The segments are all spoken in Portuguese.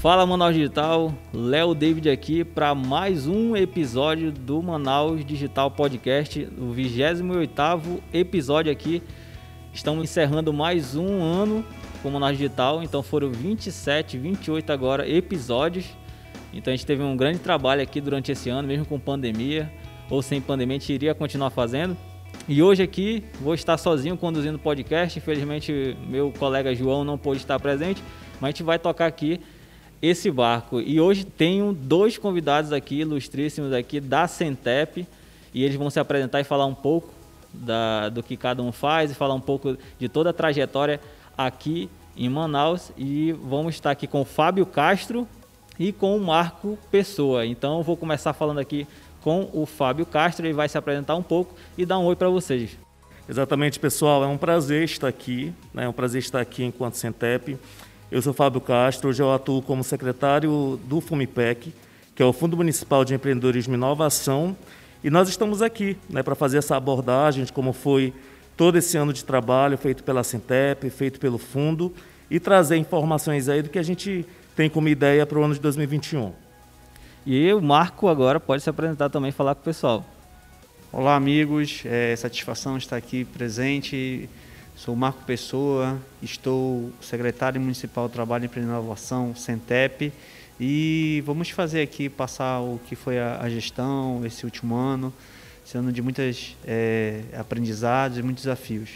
Fala Manaus Digital, Léo David aqui para mais um episódio do Manaus Digital Podcast, o 28º episódio aqui. Estamos encerrando mais um ano com o Manaus Digital, então foram 27, 28 agora episódios. Então a gente teve um grande trabalho aqui durante esse ano, mesmo com pandemia ou sem pandemia, a gente iria continuar fazendo. E hoje aqui vou estar sozinho conduzindo o podcast. Infelizmente, meu colega João não pôde estar presente, mas a gente vai tocar aqui esse barco. E hoje tenho dois convidados aqui, ilustríssimos aqui, da Centep, e eles vão se apresentar e falar um pouco da, do que cada um faz e falar um pouco de toda a trajetória aqui em Manaus. E vamos estar aqui com o Fábio Castro e com o Marco Pessoa. Então vou começar falando aqui com o Fábio Castro, ele vai se apresentar um pouco e dar um oi para vocês. Exatamente, pessoal, é um prazer estar aqui, né? é um prazer estar aqui enquanto Centep. Eu sou Fábio Castro, hoje eu atuo como secretário do FUMIPEC, que é o Fundo Municipal de Empreendedorismo e Inovação, e nós estamos aqui né, para fazer essa abordagem de como foi todo esse ano de trabalho feito pela Centep, feito pelo Fundo, e trazer informações aí do que a gente tem como ideia para o ano de 2021. E o Marco agora pode se apresentar também e falar com o pessoal. Olá, amigos. É satisfação estar aqui presente Sou Marco Pessoa, estou secretário municipal do Trabalho e Inovação, Centep, e vamos fazer aqui, passar o que foi a, a gestão esse último ano, esse ano de muitas é, aprendizados e muitos desafios.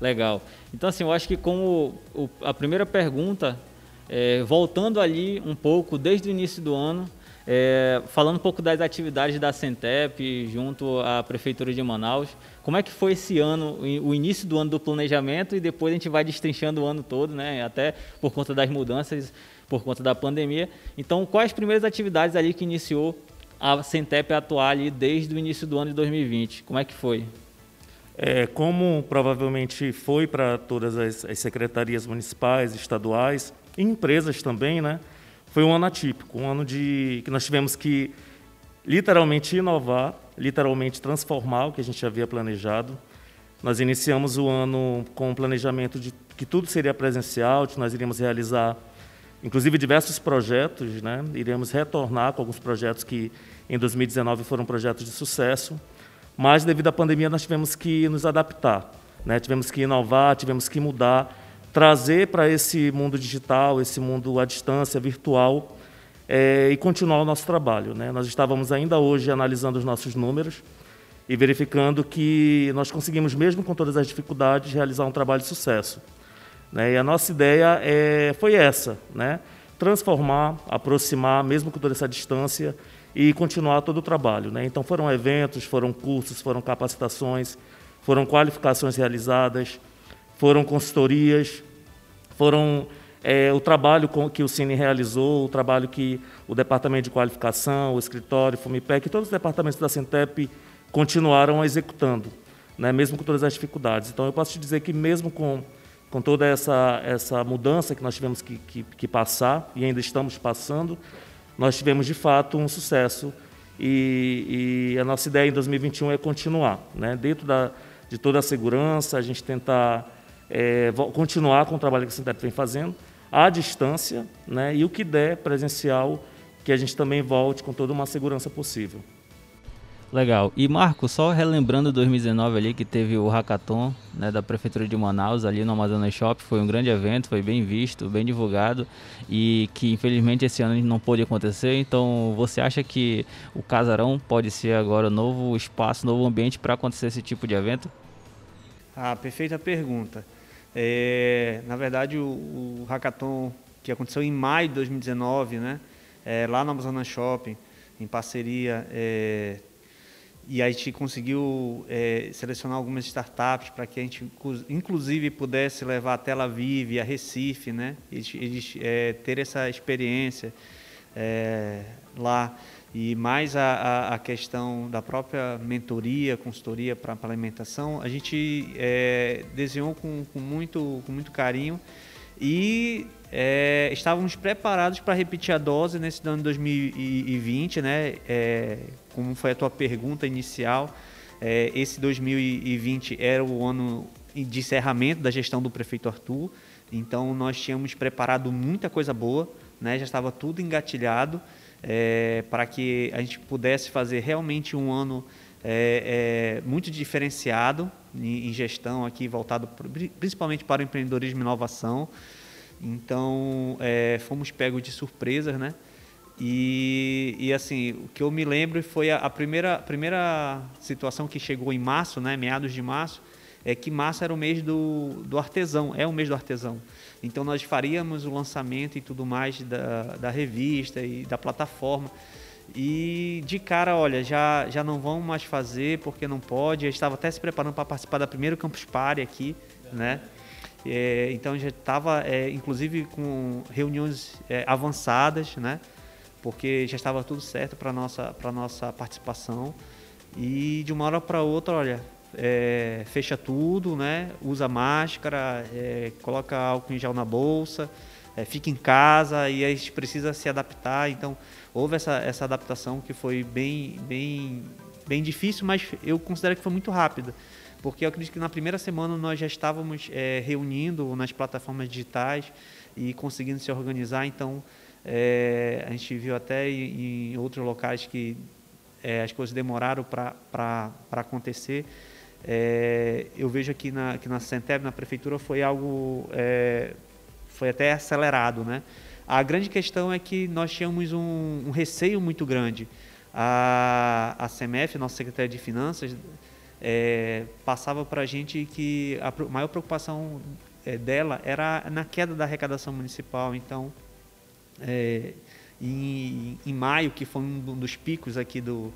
Legal. Então, assim, eu acho que como a primeira pergunta, é, voltando ali um pouco, desde o início do ano, é, falando um pouco das atividades da Centep junto à Prefeitura de Manaus, como é que foi esse ano, o início do ano do planejamento e depois a gente vai destrinchando o ano todo, né? Até por conta das mudanças, por conta da pandemia. Então, quais as primeiras atividades ali que iniciou a Centep a atuar ali desde o início do ano de 2020? Como é que foi? É, como provavelmente foi para todas as, as secretarias municipais, estaduais e empresas também, né? Foi um ano atípico, um ano de que nós tivemos que literalmente inovar, literalmente transformar o que a gente havia planejado. Nós iniciamos o ano com um planejamento de que tudo seria presencial, que nós iríamos realizar, inclusive diversos projetos, né? Iremos retornar com alguns projetos que em 2019 foram projetos de sucesso, mas devido à pandemia nós tivemos que nos adaptar, né? Tivemos que inovar, tivemos que mudar trazer para esse mundo digital, esse mundo à distância, virtual, é, e continuar o nosso trabalho. Né? Nós estávamos ainda hoje analisando os nossos números e verificando que nós conseguimos, mesmo com todas as dificuldades, realizar um trabalho de sucesso. Né? E a nossa ideia é, foi essa, né? transformar, aproximar, mesmo com toda essa distância, e continuar todo o trabalho. Né? Então foram eventos, foram cursos, foram capacitações, foram qualificações realizadas, foram consultorias, foram é, o trabalho que o Cine realizou, o trabalho que o Departamento de Qualificação, o escritório, o FUMIPEC, todos os departamentos da Centep continuaram executando, né, mesmo com todas as dificuldades. Então, eu posso te dizer que mesmo com, com toda essa, essa mudança que nós tivemos que, que, que passar, e ainda estamos passando, nós tivemos, de fato, um sucesso. E, e a nossa ideia em 2021 é continuar, né, dentro da, de toda a segurança, a gente tentar é, continuar com o trabalho que a Sintep vem fazendo, à distância, né, e o que der presencial, que a gente também volte com toda uma segurança possível. Legal. E Marco, só relembrando 2019 ali que teve o hackathon né, da prefeitura de Manaus ali no Amazonas Shop, foi um grande evento, foi bem visto, bem divulgado e que infelizmente esse ano não pôde acontecer. Então, você acha que o Casarão pode ser agora o novo espaço, novo ambiente para acontecer esse tipo de evento? Ah, perfeita pergunta. É, na verdade, o, o hackathon que aconteceu em maio de 2019, né, é, lá no Amazonas Shopping, em parceria, é, e a gente conseguiu é, selecionar algumas startups para que a gente, inclusive, pudesse levar a Tel Aviv a Recife, né, eles, eles é, ter essa experiência é, lá e mais a, a, a, questão da própria mentoria, consultoria para a alimentação, a gente é, desenhou com, com, muito, com muito carinho e é, estávamos preparados para repetir a dose nesse ano de 2020, né? É, como foi a tua pergunta inicial, é, esse 2020 era o ano de encerramento da gestão do prefeito Arthur, então nós tínhamos preparado muita coisa boa, né? já estava tudo engatilhado é, para que a gente pudesse fazer realmente um ano é, é, muito diferenciado em, em, gestão aqui, voltado principalmente para o empreendedorismo e inovação. Então, é, fomos pegos de surpresas, né? E, e, assim, o que eu me lembro foi a, a, primeira, primeira situação que chegou em março, né, meados de março, é que março era o mês do, do artesão, é o mês do artesão. Então nós faríamos o lançamento e tudo mais da, da revista e da plataforma. E de cara, olha, já, já não vão mais fazer porque não pode. Eu estava até se preparando para participar da primeira Campus Party aqui, né? É, então já estava, é, inclusive, com reuniões é, avançadas, né? Porque já estava tudo certo para nossa para nossa participação. E de uma hora para outra, olha, é, fecha tudo, né? Usa máscara, é, coloca álcool em gel na bolsa, é, fica em casa e a gente precisa se adaptar. Então houve essa, essa adaptação que foi bem bem bem difícil, mas eu considero que foi muito rápida porque eu acredito que na primeira semana nós já estávamos é, reunindo nas plataformas digitais e conseguindo se organizar. Então, é, a gente viu até em, em outros locais que é, as coisas demoraram para acontecer. É, eu vejo aqui na, que na Centeb, na prefeitura, foi algo, é, foi até acelerado. Né? A grande questão é que nós tínhamos um, um receio muito grande. A, a CMF, nossa Secretaria de Finanças, é, passava para a gente que a maior preocupação é, dela era na queda da arrecadação municipal. Então, é, em, em, maio, que foi um dos picos aqui do,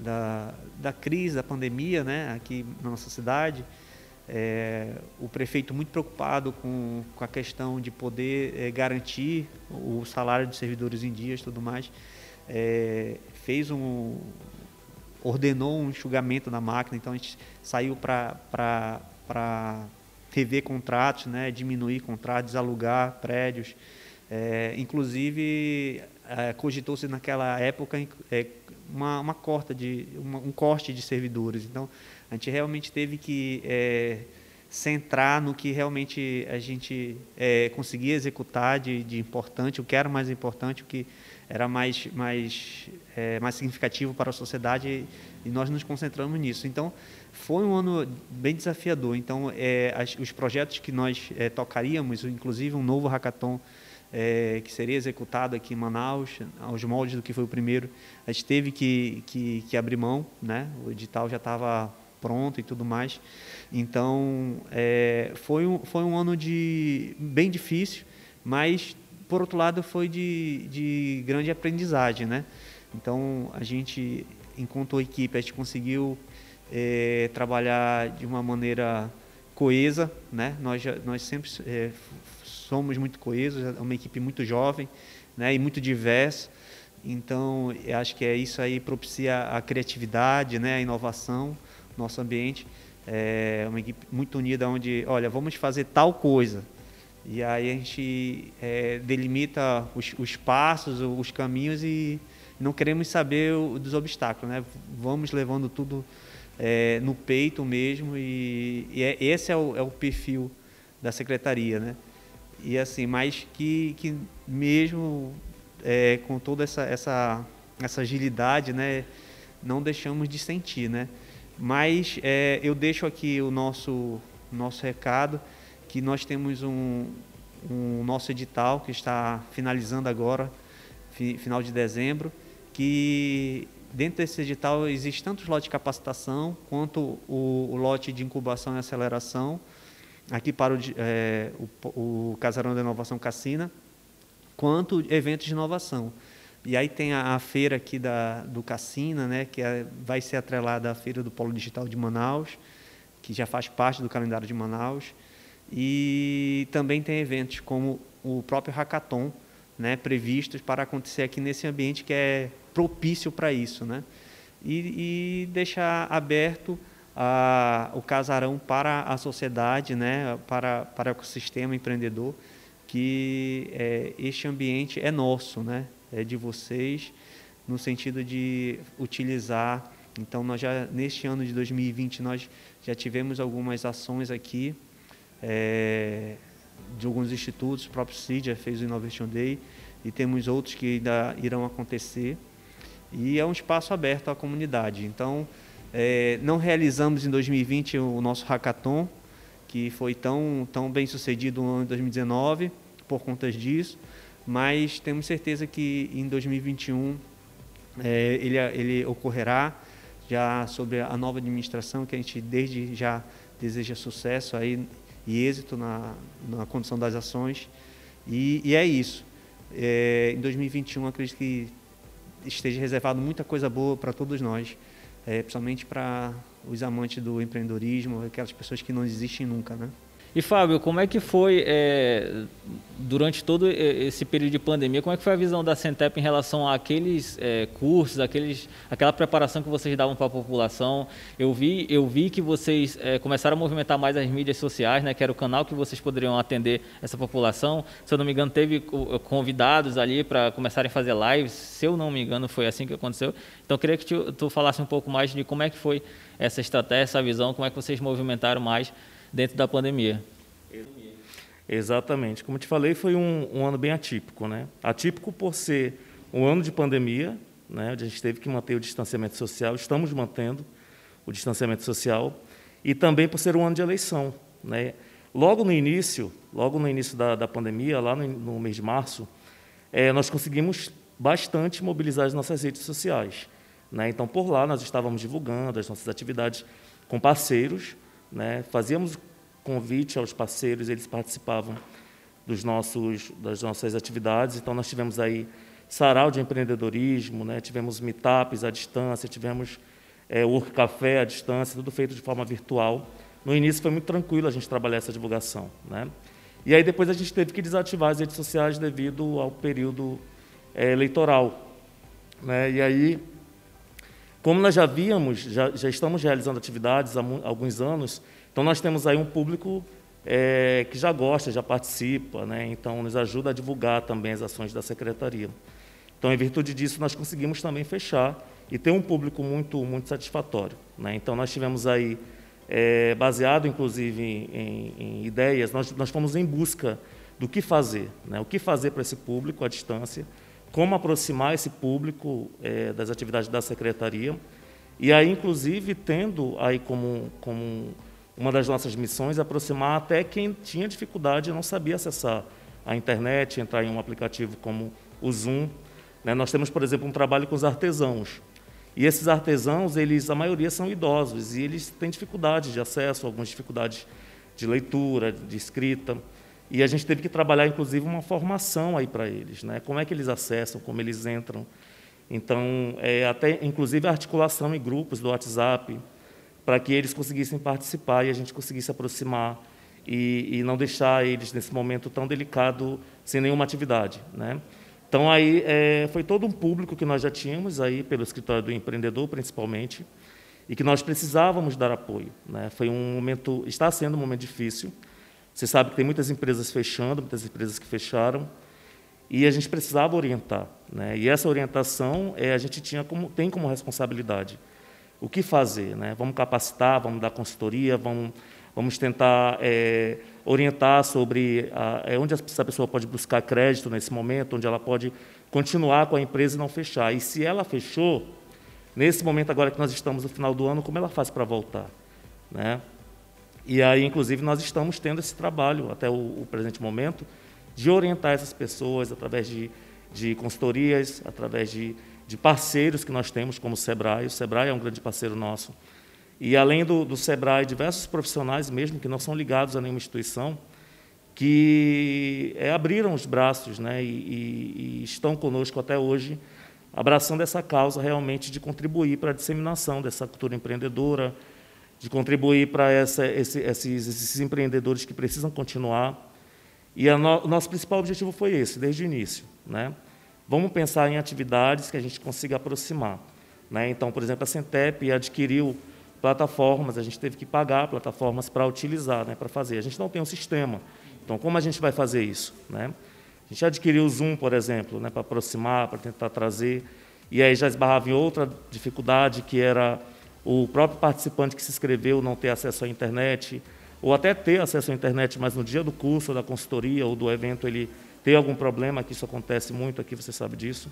da, da crise, da pandemia, né, aqui na nossa cidade, é, o prefeito muito preocupado com, com a questão de poder é, garantir o salário dos servidores em dias e tudo mais, é, fez um, ordenou um enxugamento da máquina, então a gente saiu para rever contratos, né, diminuir contratos, alugar prédios. É, inclusive, é, cogitou-se naquela época é, uma, uma corta de, uma, um corte de servidores. Então, a gente realmente teve que é, centrar no que realmente a gente conseguia executar de, de importante, o que era mais importante, o que era mais, mais, mais significativo para a sociedade e nós nos concentramos nisso. Então, foi um ano bem desafiador. Então, as, os projetos que nós tocaríamos, inclusive um novo hackathon é, que seria executado aqui em Manaus, aos moldes do que foi o primeiro, a gente teve que, que, que abrir mão, né? o edital já estava pronto e tudo mais. Então, é, foi, um, foi um ano de, bem difícil, mas por outro lado, foi de, de grande aprendizagem, né? Então, a gente, enquanto equipe, a gente conseguiu é, trabalhar de uma maneira coesa, né? Nós, nós sempre é, somos muito coesos, é uma equipe muito jovem, né? E muito diversa. Então, acho que é isso aí propicia a criatividade, né? A inovação, nosso ambiente. É uma equipe muito unida, onde, olha, vamos fazer tal coisa e aí a gente é, delimita os, os, passos, os caminhos e não queremos saber o, dos obstáculos, né? Vamos levando tudo é, no peito mesmo e, e é, esse é o, é o, perfil da secretaria, né? E assim, mas que, que mesmo é, com toda essa, essa, essa agilidade, né? Não deixamos de sentir, né? Mas é, eu deixo aqui o nosso, nosso recado que nós temos um, um nosso edital que está finalizando agora, fi, final de dezembro, que dentro desse edital existe tanto o lote de capacitação quanto o, o lote de incubação e aceleração, aqui para o, é, o, o Casarão da Inovação Cassina, quanto eventos de inovação. E aí tem a, a feira aqui da, do Cassina, né, que é, vai ser atrelada à feira do Polo Digital de Manaus, que já faz parte do calendário de Manaus. E também tem eventos como o próprio Hackathon, né, previstos para acontecer aqui nesse ambiente que é propício para isso. Né? E, e deixar aberto a, o casarão para a sociedade, né, para, para o ecossistema empreendedor, que é, este ambiente é nosso, né, é de vocês, no sentido de utilizar. Então, nós já, neste ano de 2020, nós já tivemos algumas ações aqui é, de alguns institutos, o próprio CID fez o Innovation Day, e temos outros que ainda irão acontecer. E é um espaço aberto à comunidade. Então, é, não realizamos em 2020 o nosso hackathon, que foi tão, tão bem sucedido no ano de 2019, por conta disso, mas temos certeza que em 2021 é, ele, ele ocorrerá já sobre a nova administração, que a gente desde já deseja sucesso aí e êxito na, na condução das ações. E, e é isso. É, em 2021, acredito que esteja reservado muita coisa boa para todos nós, é, principalmente para os amantes do empreendedorismo, aquelas pessoas que não desistem nunca, né? E Fábio, como é que foi é, durante todo esse período de pandemia? Como é que foi a visão da Centep em relação àqueles é, cursos, aqueles, aquela preparação que vocês davam para a população? Eu vi, eu vi que vocês é, começaram a movimentar mais as mídias sociais, né? Que era o canal que vocês poderiam atender essa população. Se eu não me engano, teve convidados ali para começarem a fazer lives. Se eu não me engano, foi assim que aconteceu. Então, eu queria que tu, tu falasse um pouco mais de como é que foi essa estratégia, essa visão, como é que vocês movimentaram mais dentro da pandemia. Exatamente. Como te falei, foi um, um, ano bem atípico. Né? Atípico por ser um ano de pandemia, né? a gente teve que manter o distanciamento social, estamos mantendo o distanciamento social, e também por ser um ano de eleição. Né? Logo no início, logo no início da, da pandemia, lá no, no, mês de março, é, nós conseguimos bastante mobilizar as nossas redes sociais. Né? Então, por lá, nós estávamos divulgando as nossas atividades com parceiros, né? Fazíamos convite aos parceiros, eles participavam dos nossos, das nossas atividades. Então, nós tivemos aí sarau de empreendedorismo, né? tivemos meetups à distância, tivemos é, work café à distância, tudo feito de forma virtual. No início foi muito tranquilo a gente trabalhar essa divulgação. Né? E aí depois a gente teve que desativar as redes sociais devido ao período é, eleitoral. Né? E aí, como nós já víamos, já, já estamos realizando atividades há alguns anos, então nós temos aí um público é, que já gosta, já participa, né? então nos ajuda a divulgar também as ações da secretaria. Então, em virtude disso, nós conseguimos também fechar e ter um público muito, muito satisfatório. Né? Então, nós tivemos aí, é, baseado inclusive em, em, em, ideias, nós, nós fomos em busca do que fazer, né? o que fazer para esse público à distância, como aproximar esse público é, das atividades da secretaria, e aí, inclusive, tendo aí como, como uma das nossas missões aproximar até quem tinha dificuldade e não sabia acessar a internet, entrar em um aplicativo como o Zoom. Né? Nós temos, por exemplo, um trabalho com os artesãos. E esses artesãos, eles, a maioria são idosos e eles têm dificuldade de acesso, algumas dificuldades de leitura, de escrita. E a gente teve que trabalhar, inclusive, uma formação aí para eles, né? Como é que eles acessam, como eles entram. Então, é, até inclusive a articulação em grupos do WhatsApp, para que eles conseguissem participar e a gente conseguisse aproximar e, e, não deixar eles nesse momento tão delicado sem nenhuma atividade, né? Então aí é, foi todo um público que nós já tínhamos aí pelo escritório do empreendedor principalmente e que nós precisávamos dar apoio, né? Foi um momento, está sendo um momento difícil. Você sabe que tem muitas empresas fechando, muitas empresas que fecharam e a gente precisava orientar, né? E essa orientação é, a gente tinha como tem como responsabilidade o que fazer. Né? Vamos capacitar, vamos dar consultoria, vamos, vamos tentar é, orientar sobre a, é, onde essa pessoa pode buscar crédito nesse momento, onde ela pode continuar com a empresa e não fechar. E se ela fechou, nesse momento agora que nós estamos no final do ano, como ela faz para voltar? Né? E aí, inclusive, nós estamos tendo esse trabalho, até o, o presente momento, de orientar essas pessoas através de, de consultorias, através de de parceiros que nós temos, como o SEBRAE. O SEBRAE é um grande parceiro nosso. E, além do, do SEBRAE, diversos profissionais mesmo, que não são ligados a nenhuma instituição, que é, abriram os braços né, e, e, e estão conosco até hoje, abraçando essa causa realmente de contribuir para a disseminação dessa cultura empreendedora, de contribuir para essa, esse, esses, esses, empreendedores que precisam continuar. E no, o nosso principal objetivo foi esse, desde o início. Né? Vamos pensar em atividades que a gente consiga aproximar. Né? Então, por exemplo, a Centep adquiriu plataformas, a gente teve que pagar plataformas para utilizar, né, para fazer. A gente não tem um sistema. Então, como a gente vai fazer isso? Né? A gente adquiriu o Zoom, por exemplo, né, para aproximar, para tentar trazer. E aí já esbarrava em outra dificuldade, que era o próprio participante que se inscreveu não ter acesso à internet, ou até ter acesso à internet, mas no dia do curso, ou da consultoria, ou do evento, ele ter algum problema, que isso acontece muito aqui, você sabe disso.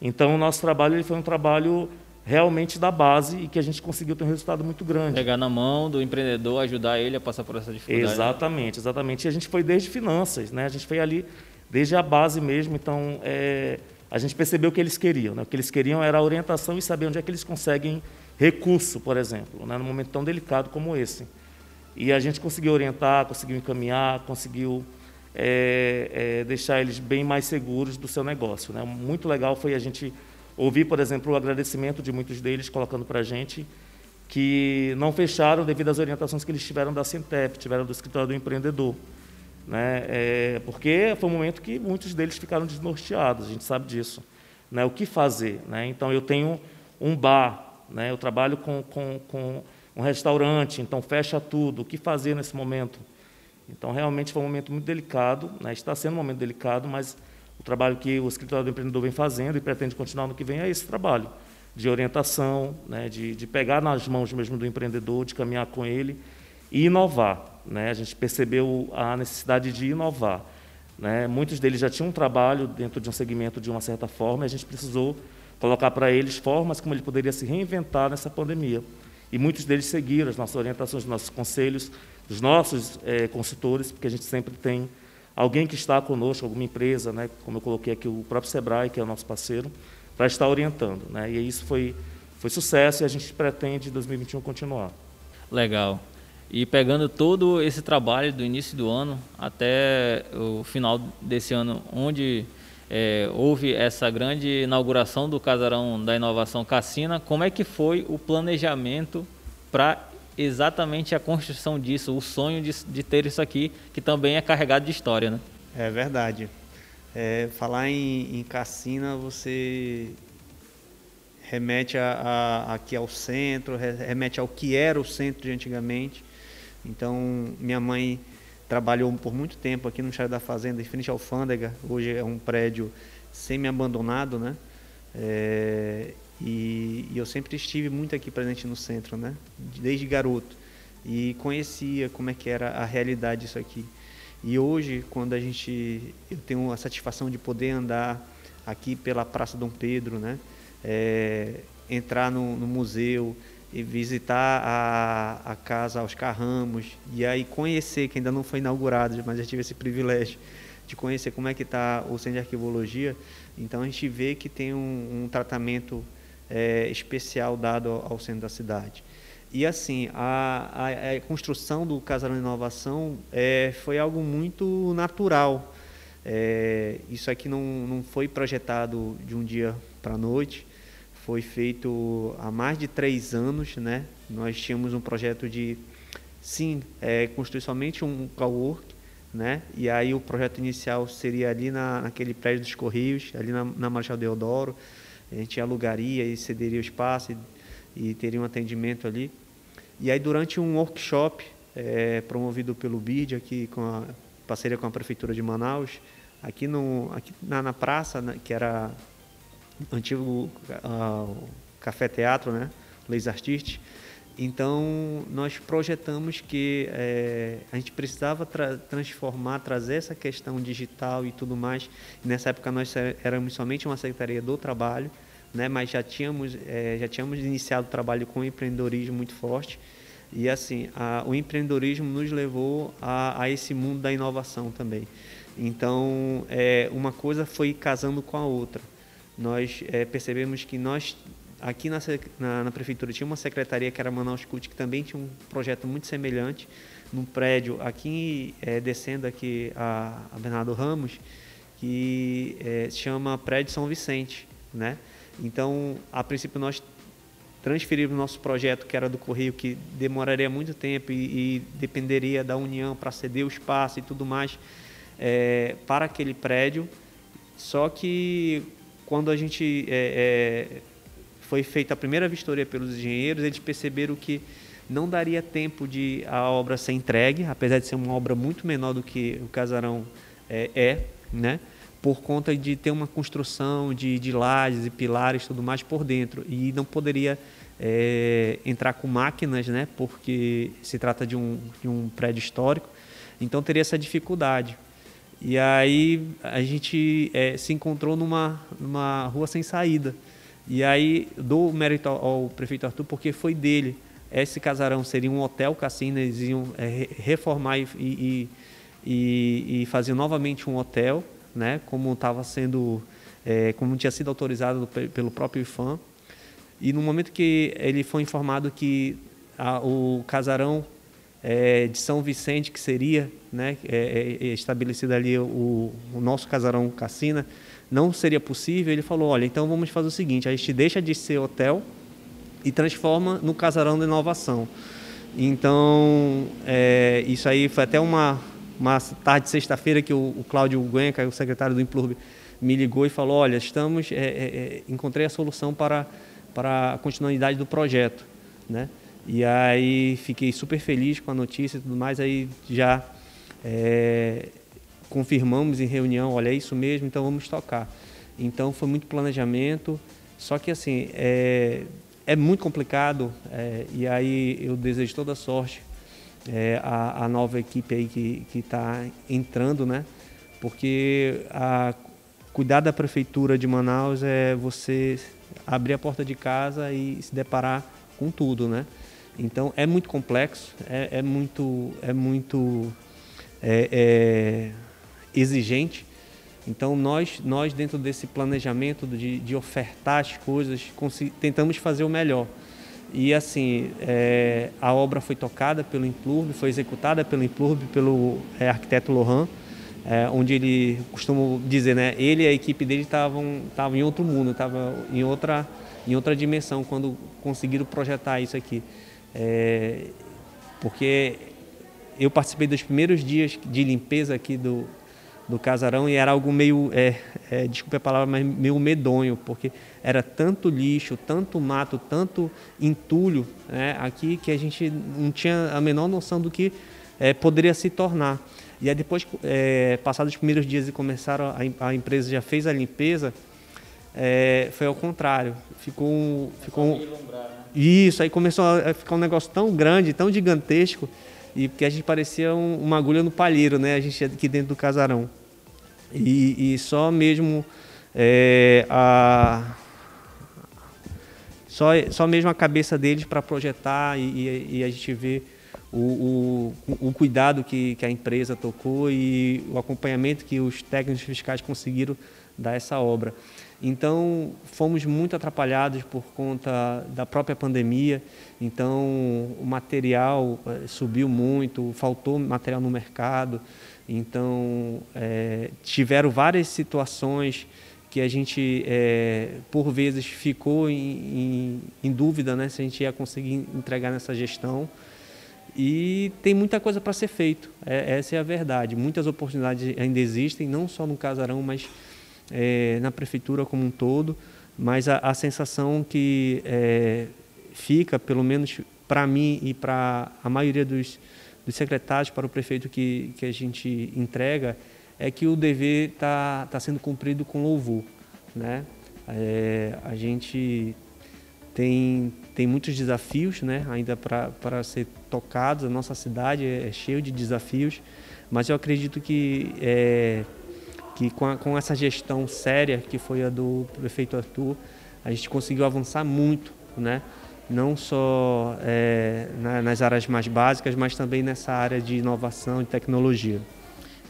Então, o nosso trabalho ele foi um trabalho realmente da base e que a gente conseguiu ter um resultado muito grande. Pegar na mão do empreendedor, ajudar ele a passar por essa dificuldade. Exatamente, exatamente. E a gente foi desde finanças, né? A gente foi ali desde a base mesmo. Então, é, a gente percebeu o que eles queriam. Né? O que eles queriam era a orientação e saber onde é que eles conseguem recurso, por exemplo, né? num momento tão delicado como esse. E a gente conseguiu orientar, conseguiu encaminhar, conseguiu é, é, deixar eles bem mais seguros do seu negócio. Né? Muito legal foi a gente ouvir, por exemplo, o agradecimento de muitos deles, colocando para a gente que não fecharam devido às orientações que eles tiveram da Centep, tiveram do escritório do empreendedor. Né? É, porque foi um momento que muitos deles ficaram desnorteados, a gente sabe disso. Né? O que fazer? Né? Então, eu tenho um bar, né? eu trabalho com, com, com um restaurante, então fecha tudo. O que fazer nesse momento? Então, realmente foi um momento muito delicado, né? está sendo um momento delicado, mas o trabalho que o escritório do empreendedor vem fazendo e pretende continuar no que vem é esse trabalho de orientação, né? de, de pegar nas mãos mesmo do empreendedor, de caminhar com ele e inovar. Né? A gente percebeu a necessidade de inovar. Né? Muitos deles já tinham um trabalho dentro de um segmento de uma certa forma, e a gente precisou colocar para eles formas como ele poderia se reinventar nessa pandemia. E muitos deles seguiram as nossas orientações, os nossos conselhos, os nossos é, consultores, porque a gente sempre tem alguém que está conosco, alguma empresa, né? como eu coloquei aqui, o próprio Sebrae, que é o nosso parceiro, para estar orientando. Né? E isso foi, foi sucesso e a gente pretende, em 2021, continuar. Legal. E pegando todo esse trabalho do início do ano até o final desse ano, onde é, houve essa grande inauguração do Casarão da Inovação Cassina, como é que foi o planejamento para exatamente a construção disso, o sonho de, de, ter isso aqui, que também é carregado de história, né? É verdade. É, falar em, em Cassina, você remete a, a, aqui ao centro, remete ao que era o centro de antigamente. Então, minha mãe trabalhou por muito tempo aqui no Ministério da Fazenda, em frente à alfândega. Hoje é um prédio semi-abandonado, né? É, e, e, eu sempre estive muito aqui presente no centro, né? Desde garoto. E conhecia como é que era a realidade disso aqui. E hoje, quando a gente... Eu tenho a satisfação de poder andar aqui pela Praça Dom Pedro, né? É, entrar no, no museu, e visitar a, a casa Oscar Ramos e aí conhecer, que ainda não foi inaugurado, mas já tive esse privilégio de conhecer como é que está o Centro de Arquivologia, então a gente vê que tem um, um tratamento é, especial dado ao, ao, centro da cidade. E assim, a, a, a construção do Casarão de Inovação é, foi algo muito natural. É, isso aqui não, não foi projetado de um dia para a noite, foi feito há mais de três anos, né? Nós tínhamos um projeto de, sim, é, construir somente um cowork, né? E aí o projeto inicial seria ali na, naquele prédio dos Correios, ali na, na Marechal Deodoro. A gente alugaria e cederia o espaço e, e teria um atendimento ali. E aí durante um workshop é, promovido pelo BID, aqui com a parceria com a Prefeitura de Manaus, aqui, no, aqui na, na praça, né, que era antigo uh, Café Teatro, né? Leis Artistes. Então, nós projetamos que é, a gente precisava tra transformar, trazer essa questão digital e tudo mais. Nessa época, nós éramos somente uma secretaria do trabalho, né? mas já tínhamos, é, já tínhamos iniciado o trabalho com empreendedorismo muito forte. E, assim, a, o empreendedorismo nos levou a, a, esse mundo da inovação também. Então, é, uma coisa foi casando com a outra nós é, percebemos que nós aqui na, na, na, prefeitura tinha uma secretaria que era Manaus Cult, que também tinha um projeto muito semelhante num prédio aqui é, descendo aqui a, a, Bernardo Ramos que é, chama Prédio São Vicente, né? Então, a princípio nós transferimos nosso projeto que era do Correio que demoraria muito tempo e, e dependeria da União para ceder o espaço e tudo mais é, para aquele prédio. Só que quando a gente é, é, foi feita a primeira vistoria pelos engenheiros, eles perceberam que não daria tempo de a obra ser entregue, apesar de ser uma obra muito menor do que o casarão é, é né? por conta de ter uma construção de, de lajes e pilares tudo mais por dentro. E não poderia é, entrar com máquinas, né? porque se trata de um, de um prédio histórico, então teria essa dificuldade. E aí a gente é, se encontrou numa, numa rua sem saída. E aí dou mérito ao, ao, prefeito Arthur porque foi dele. Esse casarão seria um hotel cassino, eles iam é, reformar e, e, e, e, fazer novamente um hotel, né? Como estava sendo, é, como tinha sido autorizado pelo próprio IFAM. E no momento que ele foi informado que a, o casarão é, de São Vicente, que seria né, é, é, é, estabelecido ali o, o, nosso casarão Cassina, não seria possível. Ele falou: olha, então vamos fazer o seguinte: a gente deixa de ser hotel e transforma no casarão de inovação. Então, é, isso aí foi até uma, uma tarde de sexta-feira que o, o Cláudio Guenca, o secretário do Implurb, me ligou e falou: olha, estamos, é, encontrei a solução para, para a continuidade do projeto. Né? E aí fiquei super feliz com a notícia e tudo mais. Aí já é, confirmamos em reunião, olha, é isso mesmo, então vamos tocar. Então foi muito planejamento, só que assim, é, é muito complicado é, e aí eu desejo toda sorte é, a, a, nova equipe aí que está entrando, né? Porque a, cuidar da prefeitura de Manaus é você abrir a porta de casa e se deparar com tudo, né? Então é muito complexo, é, é muito, é muito é, é exigente. Então nós, nós dentro desse planejamento de, de ofertar as coisas, tentamos fazer o melhor. E assim, é, a obra foi tocada pelo Implurb, foi executada pelo Implurb, pelo é, arquiteto Lohan, é, onde ele costuma dizer, né, ele e a equipe dele estavam em outro mundo, estavam em outra em outra dimensão quando conseguiram projetar isso aqui. É, porque eu participei dos primeiros dias de limpeza aqui do, do casarão e era algo meio, é, é, desculpe a palavra, mas meio medonho, porque era tanto lixo, tanto mato, tanto entulho né, aqui que a gente não tinha a menor noção do que é, poderia se tornar. E aí depois, é, passados os primeiros dias e começaram, a, a empresa já fez a limpeza, é, foi ao contrário. Ficou, ficou isso, aí começou a ficar um negócio tão grande, tão gigantesco, e que a gente parecia um, uma agulha no palheiro, né? A gente aqui dentro do casarão. E, e só mesmo é, a só, só mesmo a cabeça deles para projetar e, e, a gente vê o, o, o, cuidado que, que a empresa tocou e o acompanhamento que os técnicos fiscais conseguiram dar essa obra. Então, fomos muito atrapalhados por conta da própria pandemia. Então, o material eh, subiu muito, faltou material no mercado. Então, é, tiveram várias situações que a gente, é, por vezes, ficou em, em, em, dúvida né, se a gente ia conseguir entregar nessa gestão. E tem muita coisa para ser feito, é, essa é a verdade. Muitas oportunidades ainda existem, não só no Casarão, mas é, na prefeitura como um todo, mas a, a sensação que é, fica, pelo menos para mim e para a maioria dos, dos secretários, para o prefeito que, que a gente entrega, é que o dever está tá sendo cumprido com louvor. Né? É, a gente tem, tem muitos desafios né, ainda para ser tocados, a nossa cidade é, é cheia de desafios, mas eu acredito que é, que com, a, com essa gestão séria que foi a do prefeito Arthur, a gente conseguiu avançar muito, né? não só é, na, nas áreas mais básicas, mas também nessa área de inovação e tecnologia.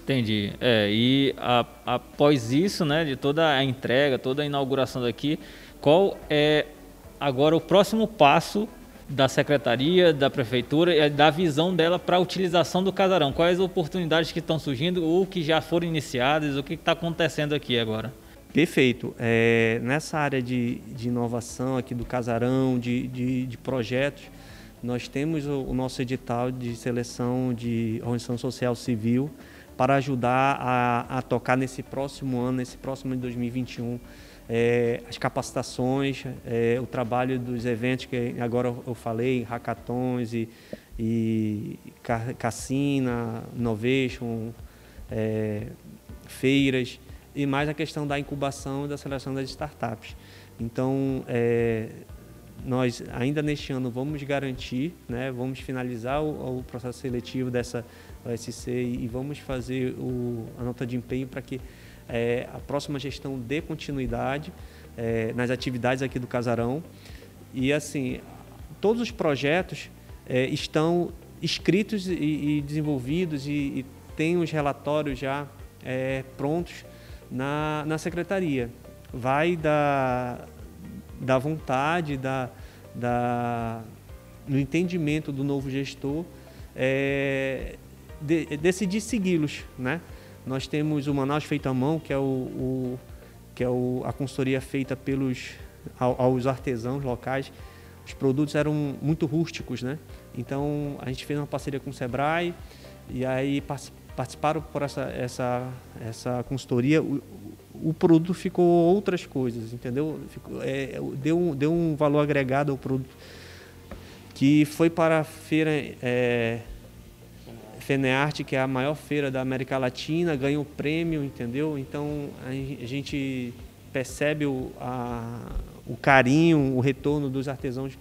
Entendi. É, e a, após isso, né, de toda a entrega, toda a inauguração daqui, qual é agora o próximo passo da secretaria, da prefeitura e da visão dela para a utilização do casarão. Quais oportunidades que estão surgindo ou que já foram iniciadas, o que está acontecendo aqui agora? Perfeito. É, nessa área de, de, inovação aqui do casarão, de, de, de projetos, nós temos o, o, nosso edital de seleção de organização social civil para ajudar a, a tocar nesse próximo ano, nesse próximo de 2021, é, as capacitações, é, o trabalho dos eventos que agora eu falei, hackathons e, e Cassina, Innovation, é, feiras, e mais a questão da incubação e da seleção das startups. Então, é, nós ainda neste ano vamos garantir, né, vamos finalizar o, o processo seletivo dessa, OSC e, vamos fazer o, a nota de empenho para que é, a próxima gestão dê continuidade é, nas atividades aqui do Casarão. E assim, todos os projetos é, estão escritos e, e desenvolvidos e, e tem os relatórios já é, prontos na, na secretaria. Vai da, da vontade, da, da, no entendimento do novo gestor, é, de, decidir segui-los. Né? Nós temos o Manaus Feito à Mão, que é, o, o que é o, a consultoria feita pelos, aos artesãos locais. Os produtos eram muito rústicos, né? Então a gente fez uma parceria com o Sebrae e aí participaram por essa, essa, essa consultoria. O, o produto ficou outras coisas, entendeu? Ficou, é, deu, um, deu um valor agregado ao produto que foi para a feira é, FENEARTE, que é a maior feira da América Latina, ganhou prêmio, entendeu? Então a gente percebe o, a, o carinho, o retorno dos artesãos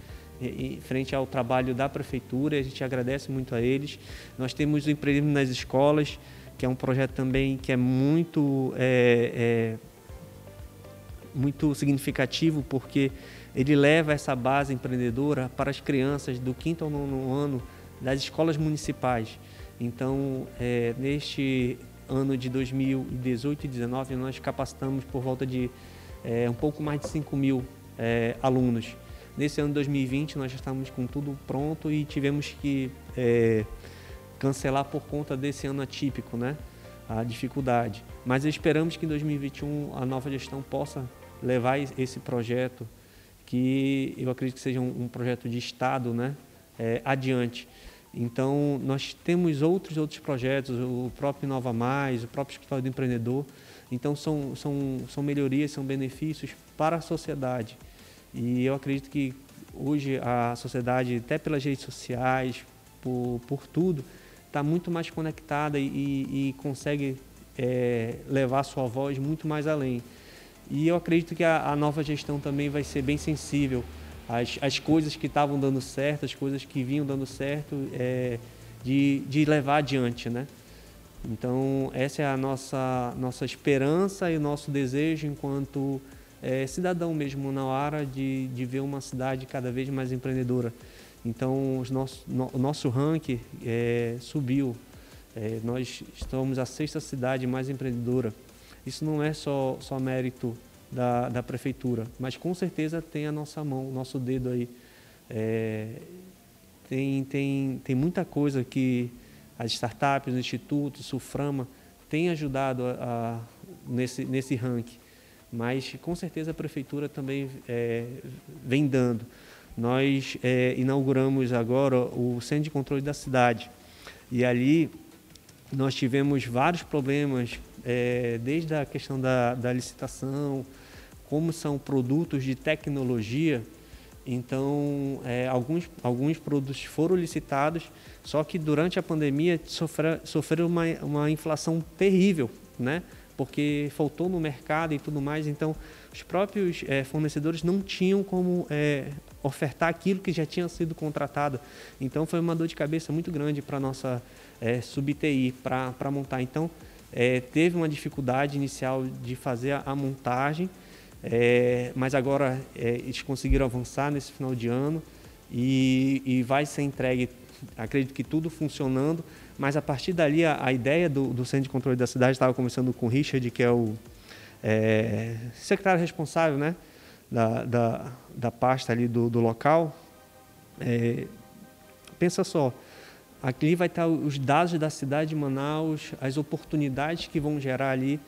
frente ao trabalho da prefeitura, a gente agradece muito a eles. Nós temos o empreendedorismo nas escolas, que é um projeto também que é muito, é, é, muito significativo, porque ele leva essa base empreendedora para as crianças do quinto ao nono ano das escolas municipais. Então, é, neste ano de 2018 e 2019, nós capacitamos por volta de é, um pouco mais de 5 mil é, alunos. Nesse ano de 2020, nós já estamos com tudo pronto e tivemos que é, cancelar por conta desse ano atípico, né? a dificuldade. Mas esperamos que em 2021 a nova gestão possa levar esse projeto, que eu acredito que seja um, um projeto de Estado, né? É, adiante. Então, nós temos outros outros projetos, o próprio Nova Mais, o próprio Escritório do Empreendedor. Então, são, são, são melhorias, são benefícios para a sociedade. E eu acredito que hoje a sociedade, até pelas redes sociais, por, por tudo, está muito mais conectada e, e consegue é, levar sua voz muito mais além. E eu acredito que a, a nova gestão também vai ser bem sensível às, às coisas que estavam dando certo, as coisas que vinham dando certo, é, de, de levar adiante, né? Então, essa é a nossa, nossa esperança e o nosso desejo enquanto é, cidadão mesmo na hora de, de ver uma cidade cada vez mais empreendedora. Então, nosso, no, o nosso ranking é, subiu. É, nós estamos a sexta cidade mais empreendedora. Isso não é só, só mérito da, da prefeitura, mas com certeza tem a nossa mão, o nosso dedo aí. É, tem, tem, tem muita coisa que as startups, o Instituto, o Suframa, têm ajudado a, a, nesse, nesse ranking. Mas com certeza a prefeitura também é, vem dando. Nós é, inauguramos agora o Centro de Controle da Cidade. E ali nós tivemos vários problemas, é, desde a questão da, da licitação, como são produtos de tecnologia, então, é, alguns, alguns produtos foram licitados, só que durante a pandemia sofreram, uma, uma inflação terrível, né? porque faltou no mercado e tudo mais. Então, os próprios é, fornecedores não tinham como é, ofertar aquilo que já tinha sido contratado. Então, foi uma dor de cabeça muito grande para a nossa é, sub-TI, para montar. Então, é, teve uma dificuldade inicial de fazer a, a montagem, é, mas agora é, eles conseguiram avançar nesse final de ano e, e vai ser entregue, acredito que tudo funcionando mas a partir dali, a, a ideia do, do, Centro de Controle da Cidade, estava conversando com o Richard, que é o é, secretário responsável né, da, da, da pasta ali do, do local. É, pensa só, aqui vai estar os dados da cidade de Manaus, as oportunidades que vão gerar ali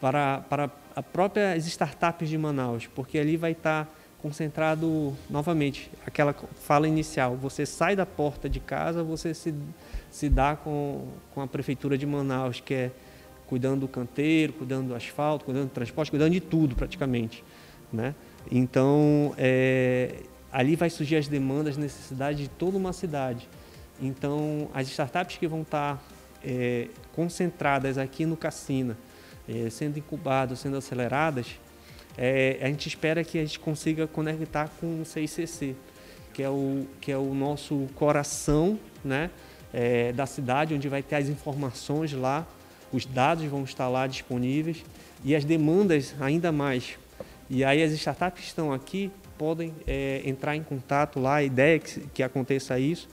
para, para a própria startups de Manaus, porque ali vai estar concentrado novamente aquela fala inicial. Você sai da porta de casa, você se se dá com, com a prefeitura de Manaus, que é cuidando do canteiro, cuidando do asfalto, cuidando do transporte, cuidando de tudo praticamente, né? Então, é, ali vai surgir as demandas, as necessidades de toda uma cidade. Então, as startups que vão estar é, concentradas aqui no Cassina, é, sendo incubadas, sendo aceleradas, é, a gente espera que a gente consiga conectar com o CICC, que é o, que é o nosso coração, né? é, da cidade, onde vai ter as informações lá, os dados vão estar lá disponíveis e as demandas ainda mais. E aí as startups que estão aqui podem é, entrar em contato lá, a ideia é que, que aconteça isso,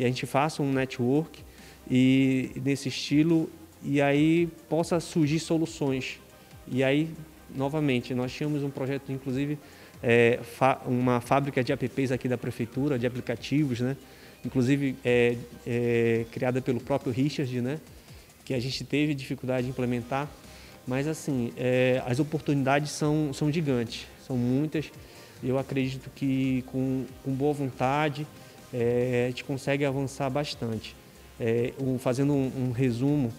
e a gente faça um network e nesse estilo e aí possa surgir soluções. E aí, novamente, nós tínhamos um projeto, inclusive, é, uma fábrica de apps aqui da prefeitura, de aplicativos, né? inclusive é, é, criada pelo próprio Richard, né? que a gente teve dificuldade de implementar. Mas, assim, é, as oportunidades são, são gigantes, são muitas. Eu acredito que com, com boa vontade é, a gente consegue avançar bastante. É, um, fazendo um, um resumo,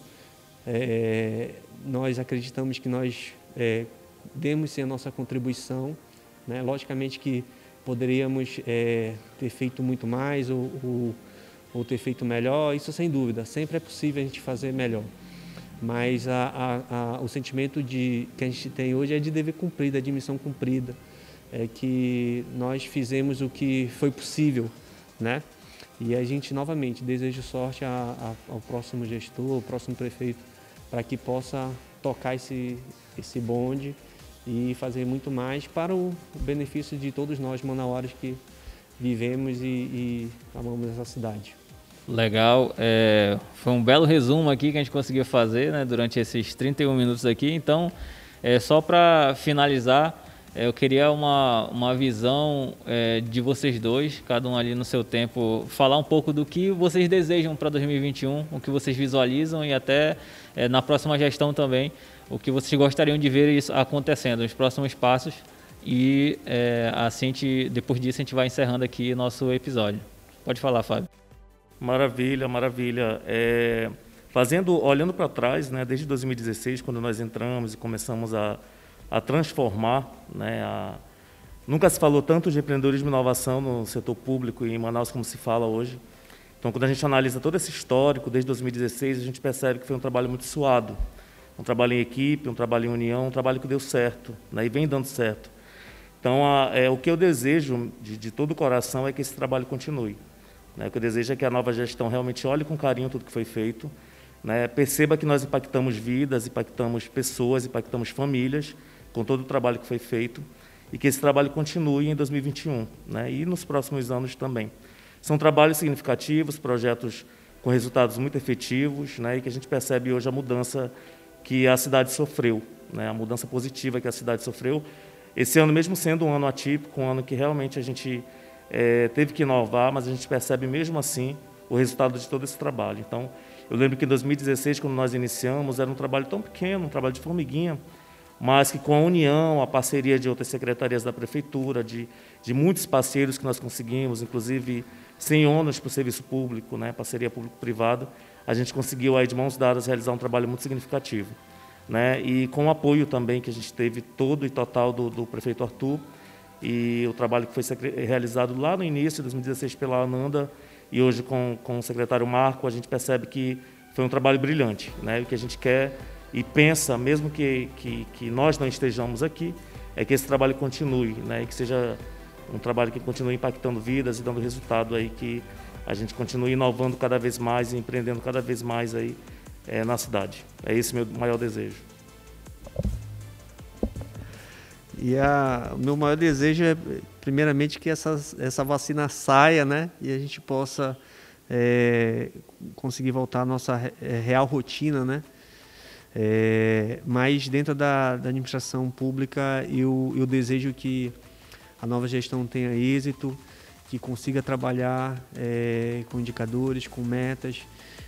é, nós acreditamos que nós é, demos sim a nossa contribuição. Né? Logicamente que poderíamos é, ter feito muito mais ou, ou, ou, ter feito melhor, isso sem dúvida, sempre é possível a gente fazer melhor. Mas a, a, a, o sentimento de, que a gente tem hoje é de dever cumprido, é de missão cumprida, é que nós fizemos o que foi possível, né? E a gente novamente deseja sorte a, ao próximo gestor, ao próximo prefeito, para que possa tocar esse, esse bonde e fazer muito mais para o benefício de todos nós manauaras que vivemos e, e amamos essa cidade. Legal, é, foi um belo resumo aqui que a gente conseguiu fazer né, durante esses 31 minutos aqui. Então, é, só para finalizar, eu queria uma, uma visão é, de vocês dois, cada um ali no seu tempo, falar um pouco do que vocês desejam para 2021, o que vocês visualizam e até é, na próxima gestão também, o que vocês gostariam de ver isso acontecendo, os próximos passos. E é, assim, gente, depois disso, a gente vai encerrando aqui nosso episódio. Pode falar, Fábio. Maravilha, maravilha. É, fazendo, olhando para trás, né, desde 2016, quando nós entramos e começamos a, a transformar, né, a, nunca se falou tanto de empreendedorismo e inovação no setor público em Manaus como se fala hoje. Então, quando a gente analisa todo esse histórico, desde 2016, a gente percebe que foi um trabalho muito suado um trabalho em equipe, um trabalho em união, um trabalho que deu certo, né, e vem dando certo. Então, a, é, o que eu desejo de, de, todo o coração é que esse trabalho continue. Né, o que eu desejo é que a nova gestão realmente olhe com carinho tudo que foi feito, né, perceba que nós impactamos vidas, impactamos pessoas, impactamos famílias com todo o trabalho que foi feito e que esse trabalho continue em 2021 né, e nos próximos anos também. São trabalhos significativos, projetos com resultados muito efetivos né, e que a gente percebe hoje a mudança que a cidade sofreu, né, a mudança positiva que a cidade sofreu. Esse ano, mesmo sendo um ano atípico, um ano que realmente a gente é, teve que inovar, mas a gente percebe mesmo assim o resultado de todo esse trabalho. Então, eu lembro que em 2016, quando nós iniciamos, era um trabalho tão pequeno, um trabalho de formiguinha, mas que com a união, a parceria de outras secretarias da prefeitura, de, de muitos parceiros que nós conseguimos, inclusive sem ônus para o serviço público, né, parceria público-privada, a gente conseguiu aí de mãos dadas realizar um trabalho muito significativo. Né? E com o apoio também que a gente teve todo e total do, do prefeito Arthur e o trabalho que foi realizado lá no início de 2016 pela Ananda e hoje com, com o secretário Marco, a gente percebe que foi um trabalho brilhante. Né? O que a gente quer e pensa, mesmo que, que, que nós não estejamos aqui, é que esse trabalho continue, né? e que seja um trabalho que continue impactando vidas e dando resultado aí que a gente continue inovando cada vez mais e empreendendo cada vez mais aí é, na cidade. É esse meu maior desejo. E o meu maior desejo é, primeiramente, que essa, essa vacina saia, né? E a gente possa é, conseguir voltar à nossa é, real rotina, né? É, mas dentro da, da administração pública, eu, eu desejo que a nova gestão tenha êxito, que consiga trabalhar é, com indicadores, com metas,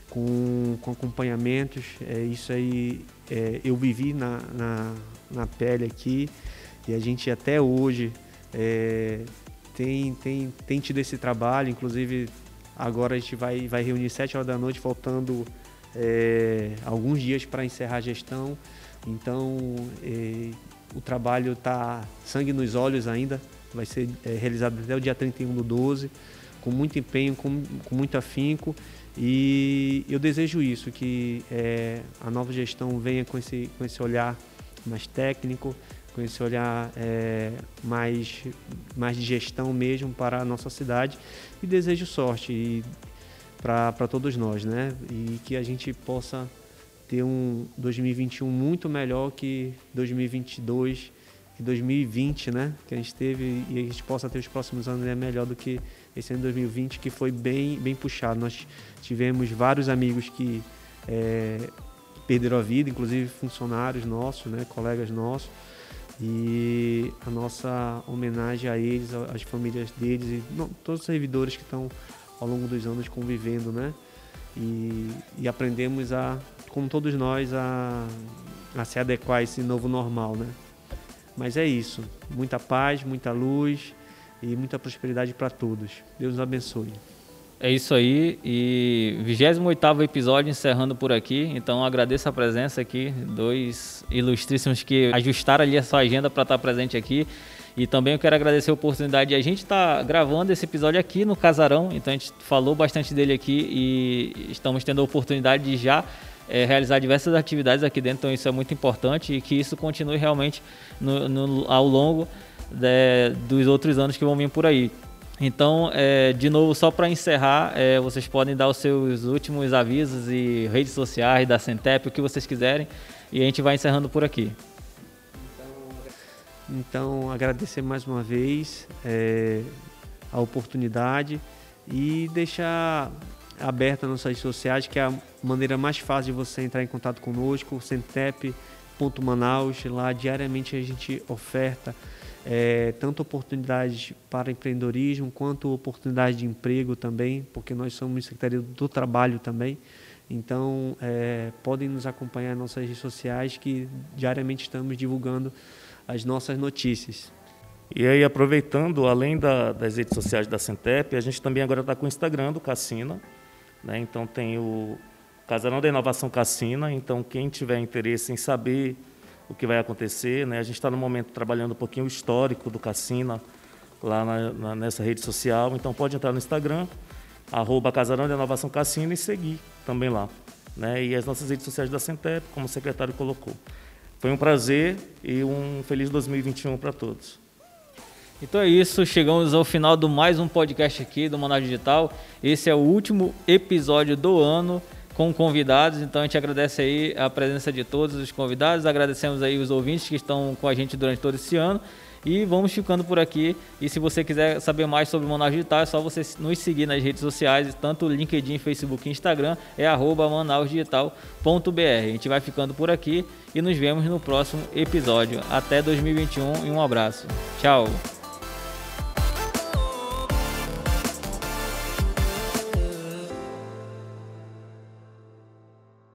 com, com acompanhamentos. É, isso aí é, eu vivi na, na, na, pele aqui e a gente até hoje é, tem, tem, tem tido esse trabalho. Inclusive, agora a gente vai, vai reunir sete horas da noite, faltando é, alguns dias para encerrar a gestão. Então, é, o trabalho está sangue nos olhos ainda vai ser é, realizado até o dia 31 do 12, com muito empenho, com, com muito afinco. E eu desejo isso, que é, a nova gestão venha com esse, com esse olhar mais técnico, com esse olhar é, mais, mais de gestão mesmo para a nossa cidade. E desejo sorte. E para todos nós, né? E que a gente possa ter um 2021 muito melhor que 2022 e 2020, né? Que a gente teve e a gente possa ter os próximos anos é melhor do que esse ano 2020 que foi bem bem puxado. Nós tivemos vários amigos que é, perderam a vida, inclusive funcionários nossos, né? Colegas nossos e a nossa homenagem a eles, às famílias deles e não, todos os servidores que estão ao longo dos anos convivendo, né? E, e aprendemos a, como todos nós, a, a se adequar a esse novo normal, né? Mas é isso. Muita paz, muita luz e muita prosperidade para todos. Deus abençoe. É isso aí. E 28 episódio encerrando por aqui. Então agradeço a presença aqui, dois ilustríssimos que ajustaram ali a sua agenda para estar presente aqui. E também eu quero agradecer a oportunidade de a gente estar tá gravando esse episódio aqui no Casarão. Então a gente falou bastante dele aqui e estamos tendo a oportunidade de já é, realizar diversas atividades aqui dentro. Então isso é muito importante e que isso continue realmente no, no, ao longo de, dos outros anos que vão vir por aí. Então, é, de novo, só para encerrar, é, vocês podem dar os seus últimos avisos e redes sociais da Centep, o que vocês quiserem, e a gente vai encerrando por aqui. Então, agradecer mais uma vez é, a oportunidade e deixar aberta nas redes sociais, que é a maneira mais fácil de você entrar em contato conosco, centep.manaus. Lá diariamente a gente oferta é, tanto oportunidades para empreendedorismo quanto oportunidades de emprego também, porque nós somos Secretaria do Trabalho também. Então, é, podem nos acompanhar nas nossas redes sociais que diariamente estamos divulgando as nossas notícias. E aí, aproveitando, além da, das redes sociais da Centep, a gente também agora está com o Instagram do Cassina. Né? Então, tem o Casarão da Inovação Cassina. Então, quem tiver interesse em saber o que vai acontecer, né? a gente está no momento trabalhando um pouquinho o histórico do Cassina lá na, na, nessa rede social. Então, pode entrar no Instagram, arroba Casarão da Inovação Cassina e seguir também lá. Né? E as nossas redes sociais da Centep, como o secretário colocou. Foi um prazer e um feliz 2021 para todos. Então é isso, chegamos ao final do mais um podcast aqui do Manaus Digital. Esse é o último episódio do ano com convidados, então a gente agradece aí a presença de todos os convidados, agradecemos aí os ouvintes que estão com a gente durante todo esse ano e vamos ficando por aqui. E se você quiser saber mais sobre Manaus Digital, é só você nos seguir nas redes sociais, tanto LinkedIn, Facebook e Instagram, é arroba manausdigital.br. A gente vai ficando por aqui e nos vemos no próximo episódio. Até 2021 e um abraço. Tchau!